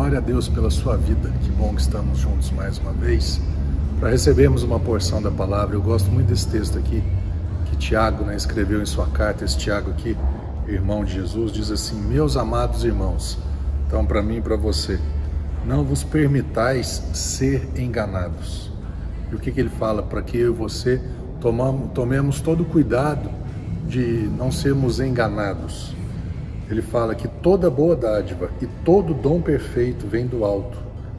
glória a Deus pela sua vida. Que bom que estamos juntos mais uma vez para recebermos uma porção da palavra. Eu gosto muito desse texto aqui que Tiago né, escreveu em sua carta. Esse Tiago aqui, irmão de Jesus, diz assim: Meus amados irmãos, então para mim e para você, não vos permitais ser enganados. E o que, que ele fala? Para que eu e você tomamos, tomemos todo o cuidado de não sermos enganados ele fala que toda boa dádiva e todo dom perfeito vem do alto,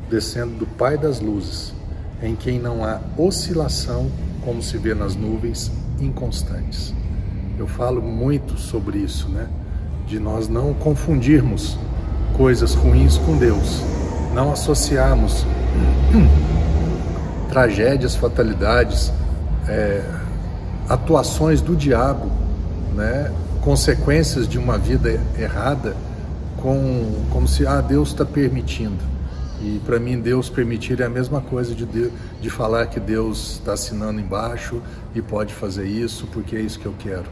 descendo do Pai das luzes, em quem não há oscilação, como se vê nas nuvens inconstantes. Eu falo muito sobre isso, né? De nós não confundirmos coisas ruins com Deus, não associarmos tragédias, fatalidades, é, atuações do diabo, né? consequências de uma vida errada com como se ah Deus está permitindo. E para mim Deus permitir é a mesma coisa de, de, de falar que Deus está assinando embaixo e pode fazer isso porque é isso que eu quero.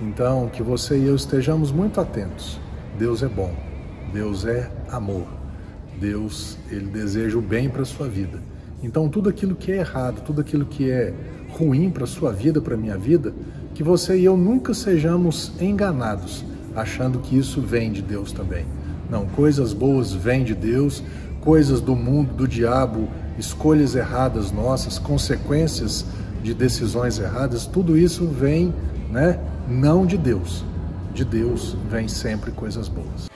Então que você e eu estejamos muito atentos. Deus é bom. Deus é amor. Deus ele deseja o bem para sua vida então tudo aquilo que é errado tudo aquilo que é ruim para sua vida para minha vida que você e eu nunca sejamos enganados, achando que isso vem de Deus também. Não, coisas boas vêm de Deus, coisas do mundo, do diabo, escolhas erradas nossas, consequências de decisões erradas, tudo isso vem, né, não de Deus. De Deus vem sempre coisas boas.